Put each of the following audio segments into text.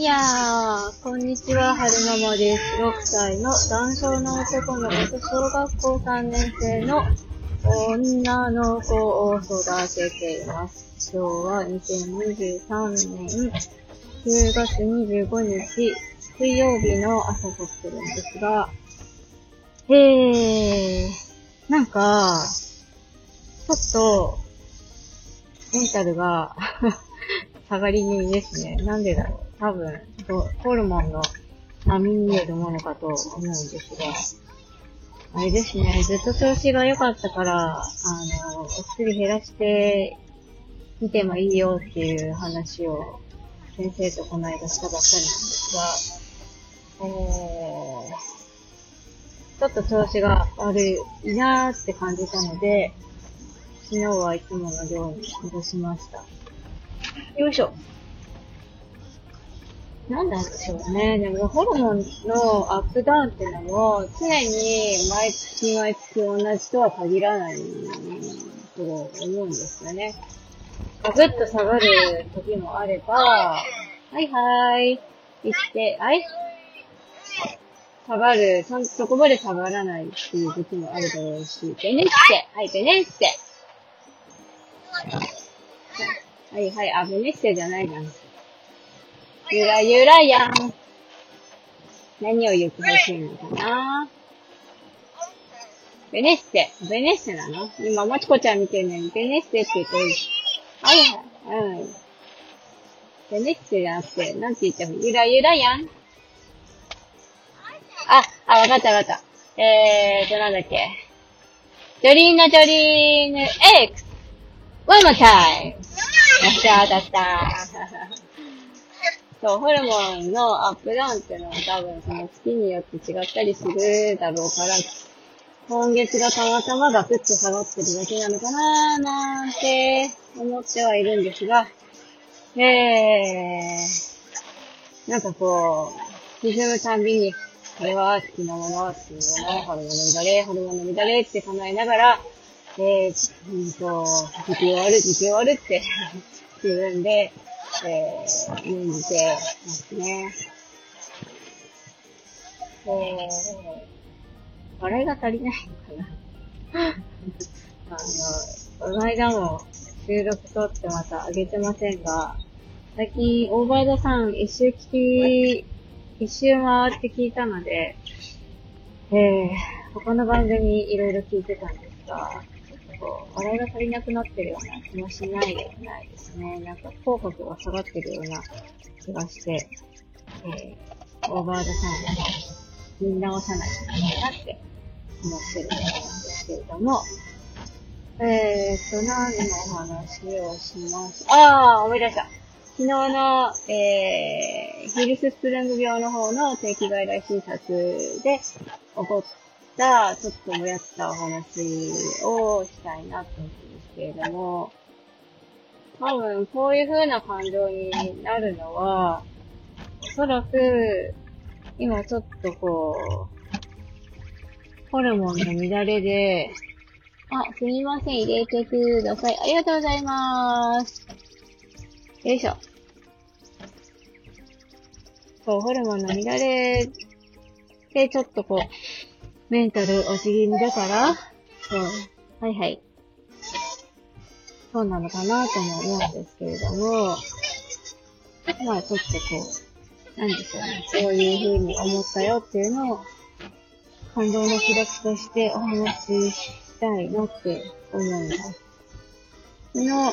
いやー、こんにちは、はるままです。6歳の男性の男の子と小学校3年生の女の子を育てています。今日は2023年10月25日水曜日の朝撮ってるんですが、えー、なんか、ちょっと、メンタルが 下がり気味ですね。なんでだろう。多分、ホルモンの波によるものかと思うんですが、あれですね、ずっと調子が良かったから、あの、お薬減らしてみてもいいよっていう話を先生とこの間したばっかりなんですが、えー、ちょっと調子が悪いなーって感じたので、昨日はいつもの量に戻しました。よいしょ。なんなんでしょうね。でも、ホルモンのアップダウンってのも、常に毎月毎月同じとは限らないと思うんですよね。ぐっと下がる時もあれば、はいはーい。言って、はい下がる、そ、そこまで下がらないっていう時もあるだろうし、ベネッセはい、ベネッセはいはい、あ、ベネッセじゃないじゃん。ゆらゆらやん。何を言ってほしいのかな？ベネッセ。ベネッセなの？今、もちこちゃん見てるのに、ベネッセって言ってる。はいはい、うん。ベネッセじゃなくて、なんて言っても、ゆらゆらやん？あ、あ、わかったわかった。えーと、なんだっけ？ジョリーナジョリーヌ X! One more time! よっしゃー、当たったそう、ホルモンのアップダウンっていうのは多分その月によって違ったりするだろうから、今月がたまたまガクッと下がってるだけなのかなーなんて思ってはいるんですが、えー、なんかこう、沈むたんびに、これは好きなものっていうもの、ホルモンの乱れ、ホルモンの乱れって唱えながら、えー、うんと、時期終わる、時期終わるって 自分で、えー、念じてますね。えー、笑いが足りないのかなあの、この間も収録撮ってまた上げてませんが、最近、オーバードさん一周聞き、一周回って聞いたので、えー、他の番組いろいろ聞いてたんですが、こう、笑いが足りなくなってるような気もしないでもないですね。なんか、口角が下がってるような気がして、えー、オーバードさんを見直さないといけないなって思ってるところなんですけれども、えーと、何のお話をします？あー、思い出した。昨日の、えー、ヒルススプリング病の方の定期外来診察で起こった、ちょっともやったお話をしたいなと思うんですけれども、多分こういう風な感情になるのは、おそらく、今ちょっとこう、ホルモンの乱れで、あ、すみません、入れてください。ありがとうございます。よいしょ。そう、ホルモンの乱れで、ちょっとこう、メンタル落ち気味だから、そう、はいはい。そうなのかなとも思うんですけれども、まあちょっとこう、なんでしょうね、そういう風に思ったよっていうのを、感動の記録としてお話ししたいなって思います。この、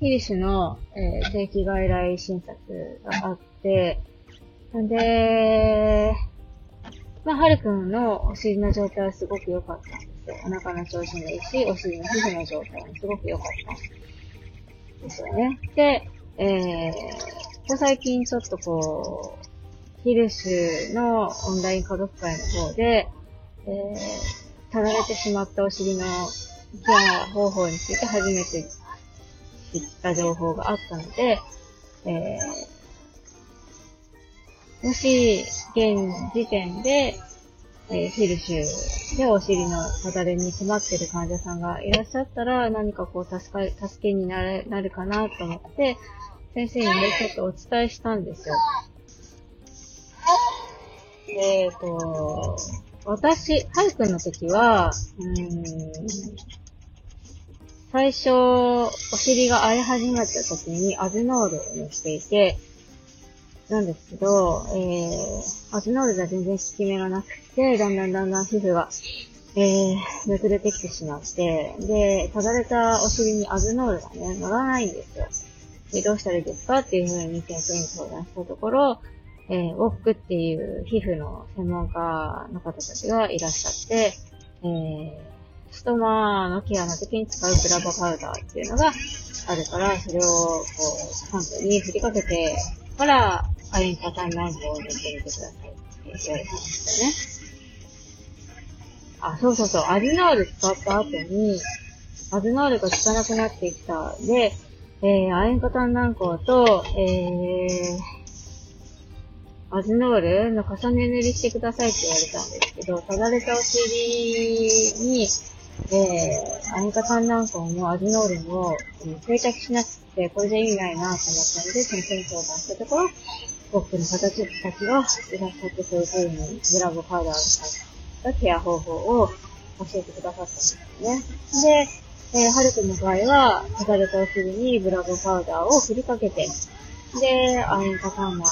ヒルシュの、えー定期外来診察があって、んで、まあ、はるくんのお尻の状態はすごく良かったんですよ。お腹の調子もいいし、お尻の皮膚の状態もすごく良かったんですよね。で、えー、ここ最近ちょっとこう、ヒルシュのオンライン家族会の方で、えー、たられてしまったお尻のケア方法について初めて知った情報があったので、えー、もし、現時点で、えー、ヒルシュでお尻のただれに詰まってる患者さんがいらっしゃったら、何かこう助か、助けになるなるかなと思って、先生にね、ちょっとお伝えしたんですよ。えっと、私、はるくの時は、うん、最初、お尻が荒れ始めた時にアズノールをしていて、なんですけど、えー、アズノールじゃ全然効き目がなくて、だんだんだんだん皮膚が、えー、めくれてきてしまって、で、ただれたお尻にアズノールがね、乗らないんですよ。で、どうしたらいいですかっていうふうに先生に相談したところ、えー、ウォックっていう皮膚の専門家の方たちがいらっしゃって、えー、ストマのケアの時に使うブラボパウダーっていうのがあるから、それを、こう、サンプに振りかけてから、アインパタンランプを塗ってみてくださいって言われたんですよね。あ、そうそうそう、アズノール使った後に、アズノールが効かなくなってきた。で、えー、アインパタン軟膏と、えー、アズノールの重ね塗りしてくださいって言われたんですけど、ただれたお尻に、えー、アニカタン軟膏もアズノールも、えー、定着しなくて、これじゃ意味ないなと思ったので、先生に相談したところ、僕の形たちがいらっしゃって、そういう風にブラボパウダーを使ったケア方法を教えてくださったんですね。で、えー、はるくんの場合は、ただれたお尻にブラボパウダーを振りかけて、で、アインカタンナ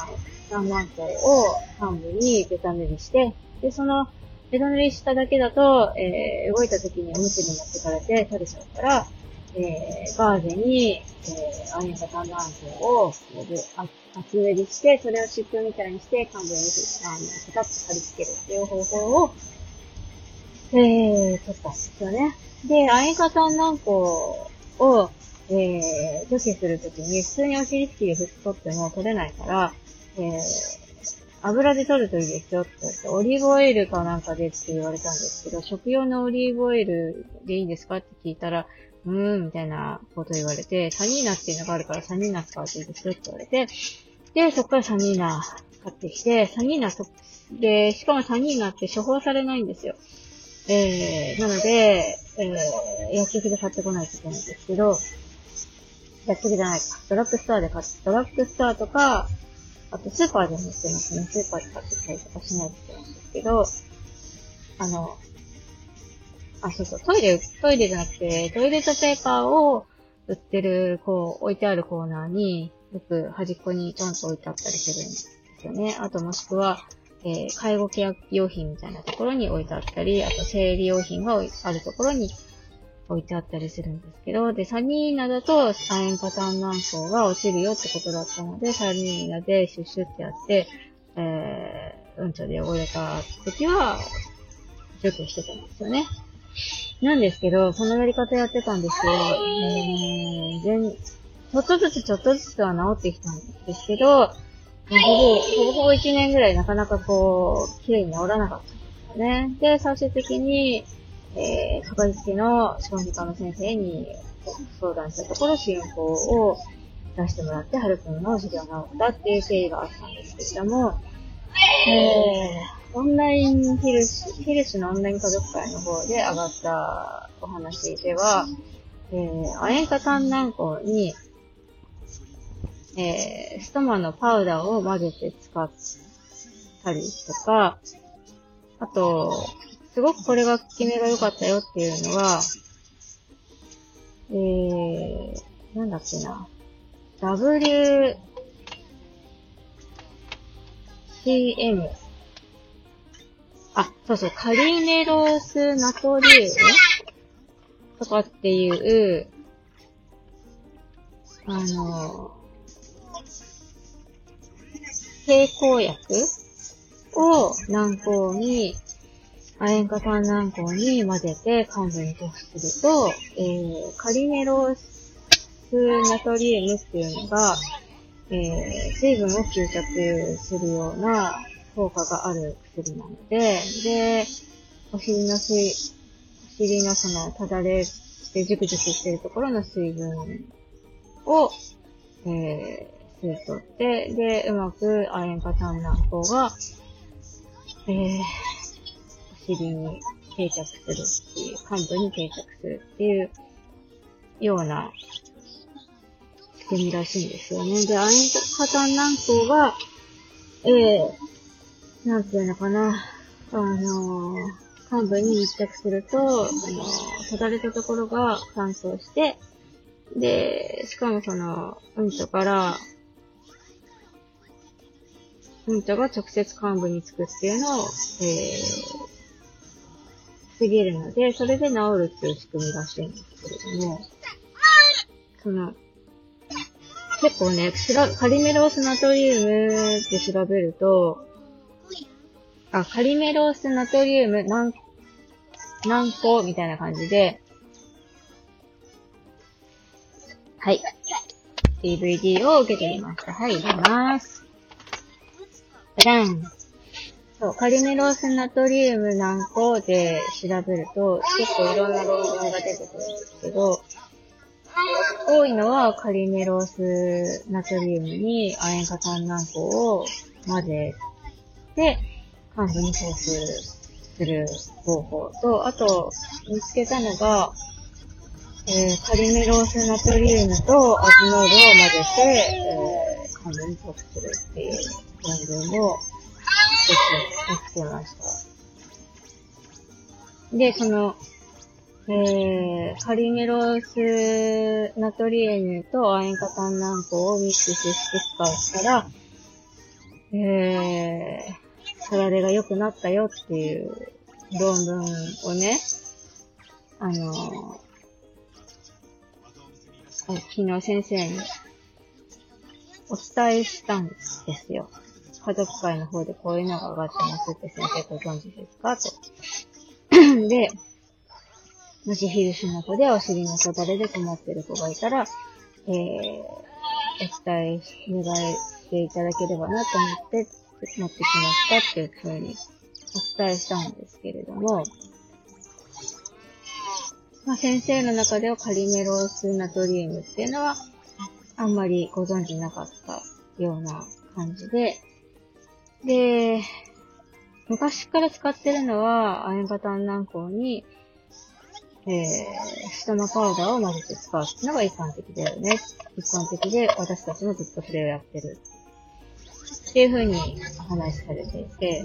3万個を幹部にベタ塗りして、で、その、ベタ塗りしただけだと、えー、動いた時におむつに持ってかれて取れちゃうから、えー、ガーゼに、えー、アニカタンダンを、厚塗りして、それを湿布みたいにして、幹部に、あの、ペタッと貼り付けるっていう方法を、えー、取ったんですよね。で、アニカタン軟膏を、えー、除去するときに、普通にお尻拭きで拭き取っても取れないから、えー、油で取るといいですよって言って、オリーブオイルかなんかでって言われたんですけど、食用のオリーブオイルでいいですかって聞いたら、うーん、みたいなこと言われて、サニーナっていうのがあるからサニーナ使うといいですよって言われて、で、そっからサニーナ買ってきて、サニーナそ、で、しかもサニーナって処方されないんですよ。えー、なので、えー、薬局で買ってこないといけないんですけど、薬局じゃないか。ドラッグストアで買って、ドラッグストアとか、あとスーパーでも売ってますね。スーパーで買ってきたりとかしないといけないんですけど、あの、あ、そうそう、トイレ、トイレじゃなくて、トイレットペーパーを売ってる、こう、置いてあるコーナーに、よく端っこにちょんと置いてあったりするんですよね。あともしくは、えー、介護ケア用品みたいなところに置いてあったり、あと生理用品があるところに置いてあったりするんですけど、で、サニーナだと亜鉛パターン軟膏が落ちるよってことだったので、サニーナでシュッシュってやって、えー、うんちょで汚れた時は、除去してたんですよね。なんですけど、そのやり方やってたんですけど、えー、全、ちょっとずつちょっとずつは治ってきたんですけど、ほぼ、ほぼほぼ1年ぐらいなかなかこう、綺麗に治らなかったんですよね。で、最終的に、えー、かかりつけの小児科の先生に相談したところ、進行を出してもらって、はるくんの授業が治ったっていう経緯があったんですけれども、えー、オンラインヒルシ、ヒルシのオンライン家族会の方で上がったお話では、えー、亜鉛化炭軟膏に、えー、ストマのパウダーを混ぜて使ったりとか、あと、すごくこれが効き目が良かったよっていうのは、えー、なんだっけな。W、CM。あ、そうそう、カリネロスナトリウムとかっていう、あの、経口薬を軟膏に亜鉛化炭軟膏に混ぜて患部に塗布すると、えー、カリネロスナトリウムっていうのが、えー、水分を吸着するような効果がある薬なので、で、お尻の水、お尻のその、ただれしてジュクジュクしてるところの水分を、えー、吸い取って、で、うまく亜鉛化炭軟膏が、えー、尻に定着するっていう、幹部に定着するっていうようなてみらしいんですよね。で、アインカタン軟膏が、ええー、なんていうのかな、あのー、幹部に密着すると、あのー、ただれたところが乾燥して、で、しかもその、うんとから、うんとが直接幹部につくっていうのを、えー、防げるので、それで治るっていう仕組みらしいんですけれども、その、結構ね、カリメロスナトリウムって調べると、あ、カリメロースナトリウム何、何個みたいな感じで、はい。DVD を受けてみました。はい、入れます。じゃん。そう、カリメロースナトリウム何個で調べると、結構いろんな論文が出てくるんですけど、多いのはカリメロースナトリウムに亜鉛化炭軟膏を混ぜて、幹部に送水する方法と、あと、見つけたのが、えー、カリメロースナトリウムとアズノールを混ぜて、えー、幹部に送するっていう論文を一つ見つけました。で、その、えー、カリメロスナトリエヌと亜鉛化炭軟膏をミックスして使ったら、えー、サラレが良くなったよっていう論文をね、あの昨日先生にお伝えしたんですよ。家族会の方でこういうのが上がってますって先生ご存知ですか？と。で、もしヒルシの子でお尻の子だれで困ってる子がいたら、えー、お伝え、願いしていただければなと思って持ってきましたっていうふうにお伝えしたんですけれども、まあ、先生の中ではカリメロースナトリウムっていうのは、あんまりご存知なかったような感じで、で、昔から使ってるのは、アインバタン軟膏に、えー、ストマパウダーを混ぜて使うっていうのが一般的だよね。一般的で、私たちもずっとそれをやってる。っていう風にお話しされていて、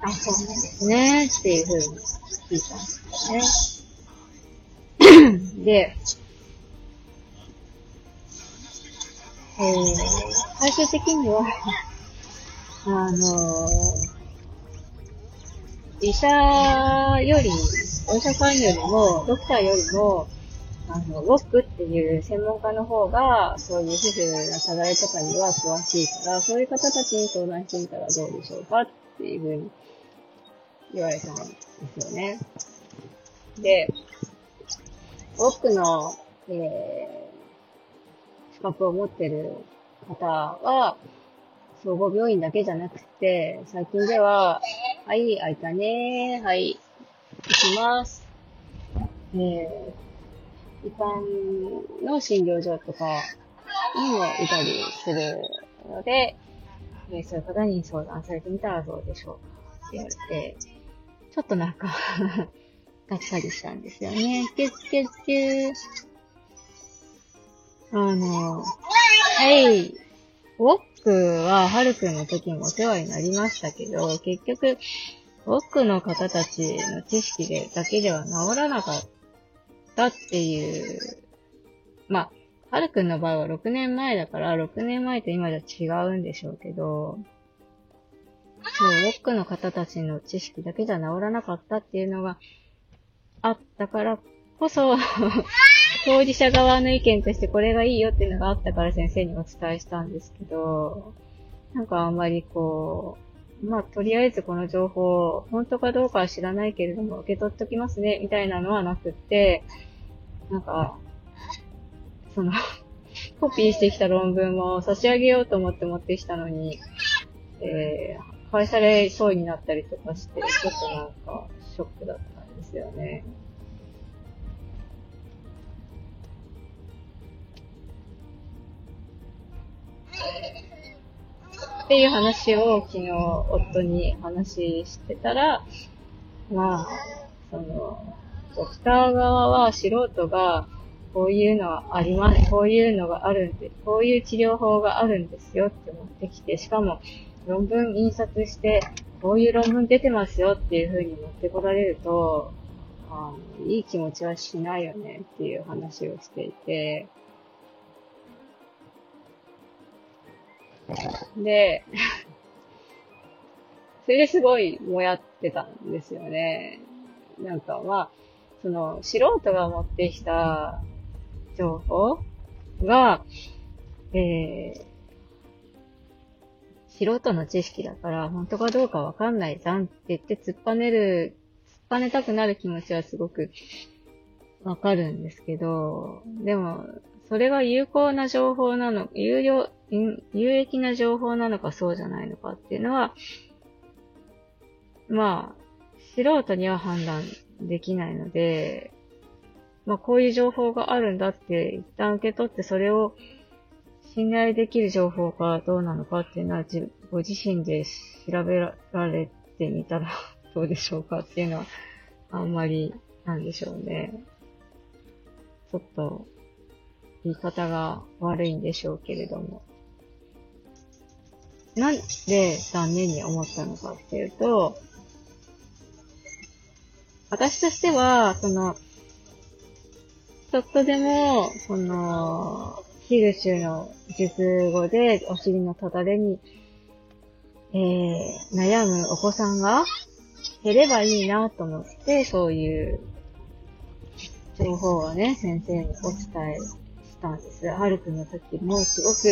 あ、そうなんですね。っていう風に聞いたんですよね。で、えー、最終的には あの医者より、お医者さんよりも、ドクターよりも、あの、ウォックっていう専門家の方が、そういう皮膚の課題とかには詳しいから、そういう方たちに相談してみたらどうでしょうかっていうふうに言われたんですよね。で、ウォックの、えー、資格を持ってる方は、総合病院だけじゃなくて、最近では、はい、開いたねはい、行きます。えー、一般の診療所とかにもいたりするので、そういう方に相談されてみたらどうでしょうって言われて、ちょっとなんか がっかりしたんですよね。キュッキュッキュあの、はい、ウォックは、はるくんの時もお世話になりましたけど、結局、ウォックの方たちの知識でだけでは治らなかったっていう、まあ、はるくんの場合は6年前だから、6年前と今じゃ違うんでしょうけど、そう、ウォックの方たちの知識だけじゃ治らなかったっていうのがあったからこそ 当事者側の意見としてこれがいいよっていうのがあったから先生にお伝えしたんですけど、なんかあんまりこう、まあ、とりあえずこの情報、本当かどうかは知らないけれども、受け取っときますね、みたいなのはなくって、なんか、その コピーしてきた論文も差し上げようと思って持ってきたのに、えー、返されそうになったりとかして、ちょっとなんか、ショックだったんですよね。っていう話を昨日夫に話してたら、まあ、その、ドクター側は素人が、こういうのはあります、こういうのがあるんで、こういう治療法があるんですよって持ってきて、しかも論文印刷して、こういう論文出てますよっていう風に持ってこられると、あいい気持ちはしないよねっていう話をしていて、で、それですごいもやってたんですよね。なんかまあ、その素人が持ってきた情報が、えー、素人の知識だから本当かどうかわかんないじゃんって言って突っぱねる、突っぱねたくなる気持ちはすごくわかるんですけど、でも、それが有効な情報なの、有用、有益な情報なのかそうじゃないのかっていうのは、まあ、素人には判断できないので、まあこういう情報があるんだって一旦受け取ってそれを信頼できる情報かどうなのかっていうのはご自身で調べられてみたらどうでしょうかっていうのはあんまりなんでしょうね。ちょっと言い方が悪いんでしょうけれども。なんで残念に思ったのかっていうと、私としては、その、ちょっとでも、その、ヒルシュの術後でお尻のただれに、えー、悩むお子さんが減ればいいなと思って、そういう情報をね、先生にお伝えしたんです。ハルクの時もすごく、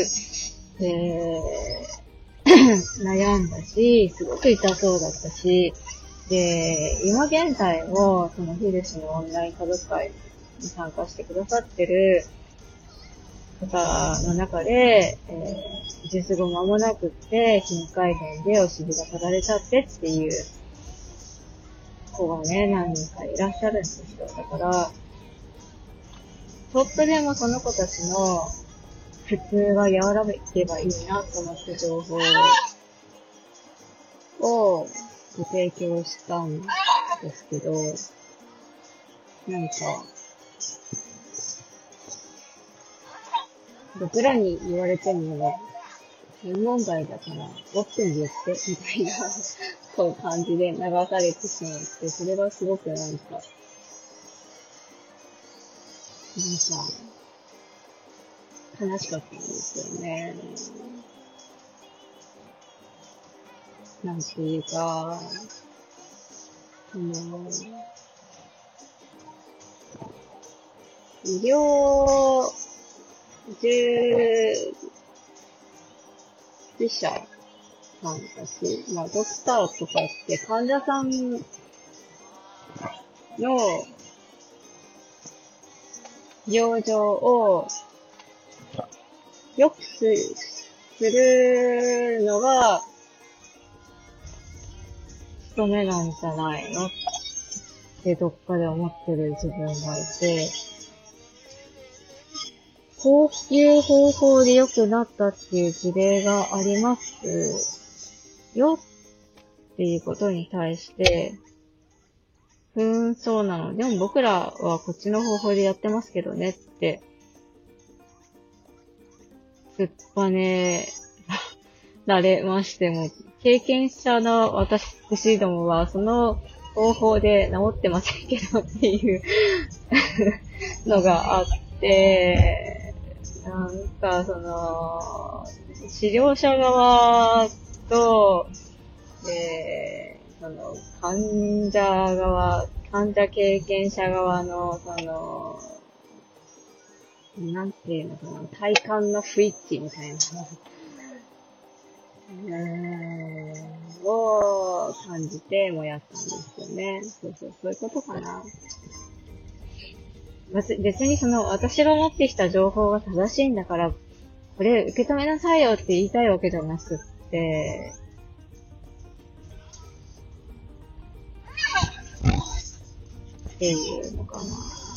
えー、悩んだし、すごく痛そうだったし、で、今現在も、そのヒルシのオンライン家族会に参加してくださってる方の中で、えー、術後間もなくって、頻回変でお尻がただれちゃってっていう子がね、何人かいらっしゃるんですよ。だから、ちょっとでもその子たちの普通が和らげばいいなと思った情報をご提供したんですけど、なんか、僕らに言われても、専門外だから、僕に言って、みたいな、こう感じで流されてしまって、それがすごくなんか、なんか、悲しかったんですよね。なんていうか、その、医療従事者さんだし、まあ、ドクターとかって患者さんの病状を良くするのが務めなんじゃないの？ってどっかで思ってる自分がいて、こういう方法で良くなったっていう事例がありますよっていうことに対して、ふーん、そうなの。でも僕らはこっちの方法でやってますけどねって、突っぱねられましても、経験者の私どもは、その方法で治ってませんけどっていうのがあって、なんか、その、治療者側と、えー、その、患者側、患者経験者側の、その、なんていうのかな、体感の不一致みたいなうん、を感じてもやったんですよね。そうそう、そういうことかな。別にその、私が持ってきた情報が正しいんだから、これ受け止めなさいよって言いたいわけじゃなくって、っていうのかな。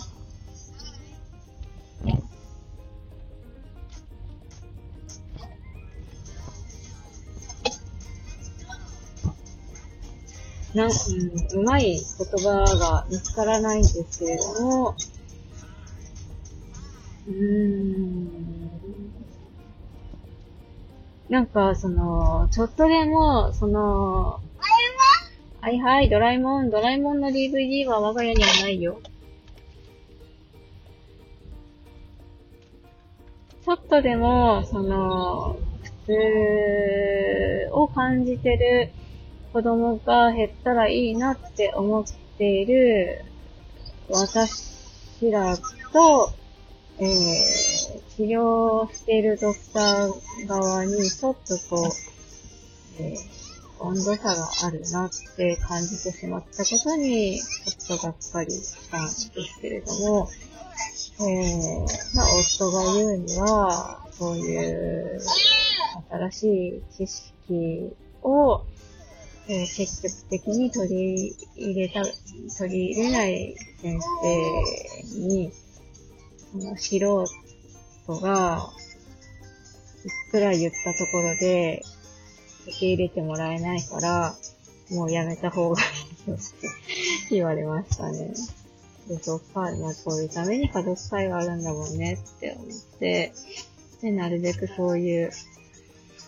なん、うん、うまい言葉が見つからないんですけれども、うーん。なんか、その、ちょっとでも、その、はいはい、ドラえもん、ドラえもんの DVD は我が家にはないよ。ちょっとでも、その、普通を感じてる子供が減ったらいいなって思っている私らと、えー、治療しているドクター側にちょっとこう、えー、温度差があるなって感じてしまったことに、ちょっとがっかりしたんですけれども、えー、まあ、夫が言うには、そういう新しい知識を、えー、積極的に取り入れた、取り入れない先生に、の素人が、いくら言ったところで、受け入れてもらえないから、もうやめた方がいいよって言われましたね。で、そっか、まあこういうために家族会があるんだもんねって思って、で、なるべくそういう、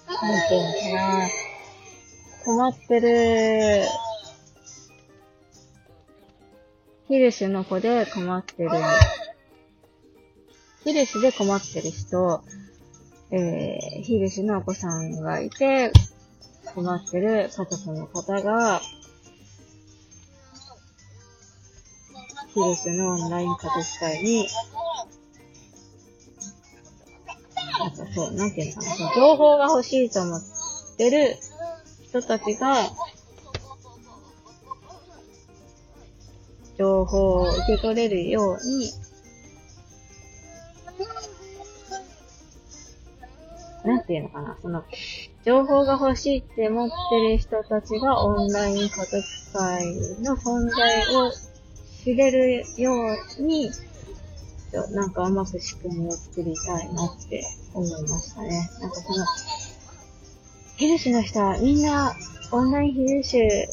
なんていうのかな、困ってる、ヒルシュの子で困ってる、ヒルシュで困ってる人、えー、ヒルシュのお子さんがいて、困ってる。家族の方が、ヒルシュのオンライン家族会に、なんかそう、なんていうのかな、情報が欲しいと思ってる人たちが、情報を受け取れるように、なんていうのかな、その、情報が欲しいって思ってる人たちがオンライン家族会の存在を知れるように、なんかうまく仕組みを作りたいなって思いましたね。なんかその、ヘルシュの人はみんなオンラインヘルシュ、ね、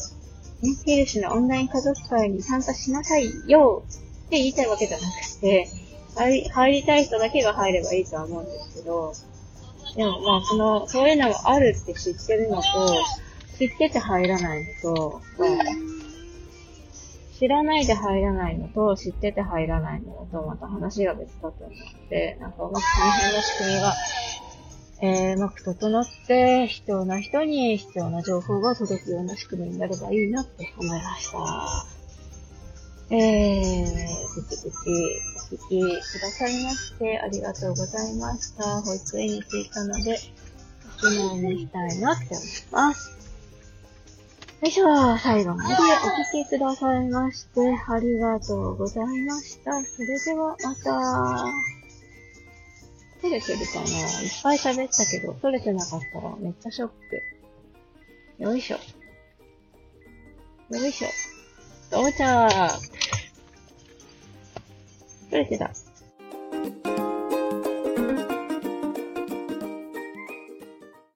ヘルシュのオンライン家族会に参加しなさいよって言いたいわけじゃなくて、入りたい人だけが入ればいいとは思うんですけど、でもまあその、そういうのがあるって知ってるのと、知ってて入らないのと、知らないで入らないのと、知ってて入らないのと、また話が別だと思って、なんかうまくその辺の仕組みが、えー、うまく整って、必要な人に必要な情報が届くような仕組みになればいいなって思いました。えー、ぷちぷちお聞きくださいましてありがとうございました。保育園に着いたので、質問にしたいなって思います。よいしょ、最後までお聞きくださいまして、ありがとうございました。それではまた。照れてるかないっぱい喋ったけど、取れてなかったらめっちゃショック。よいしょ。よいしょ。おもちゃー。取れてた。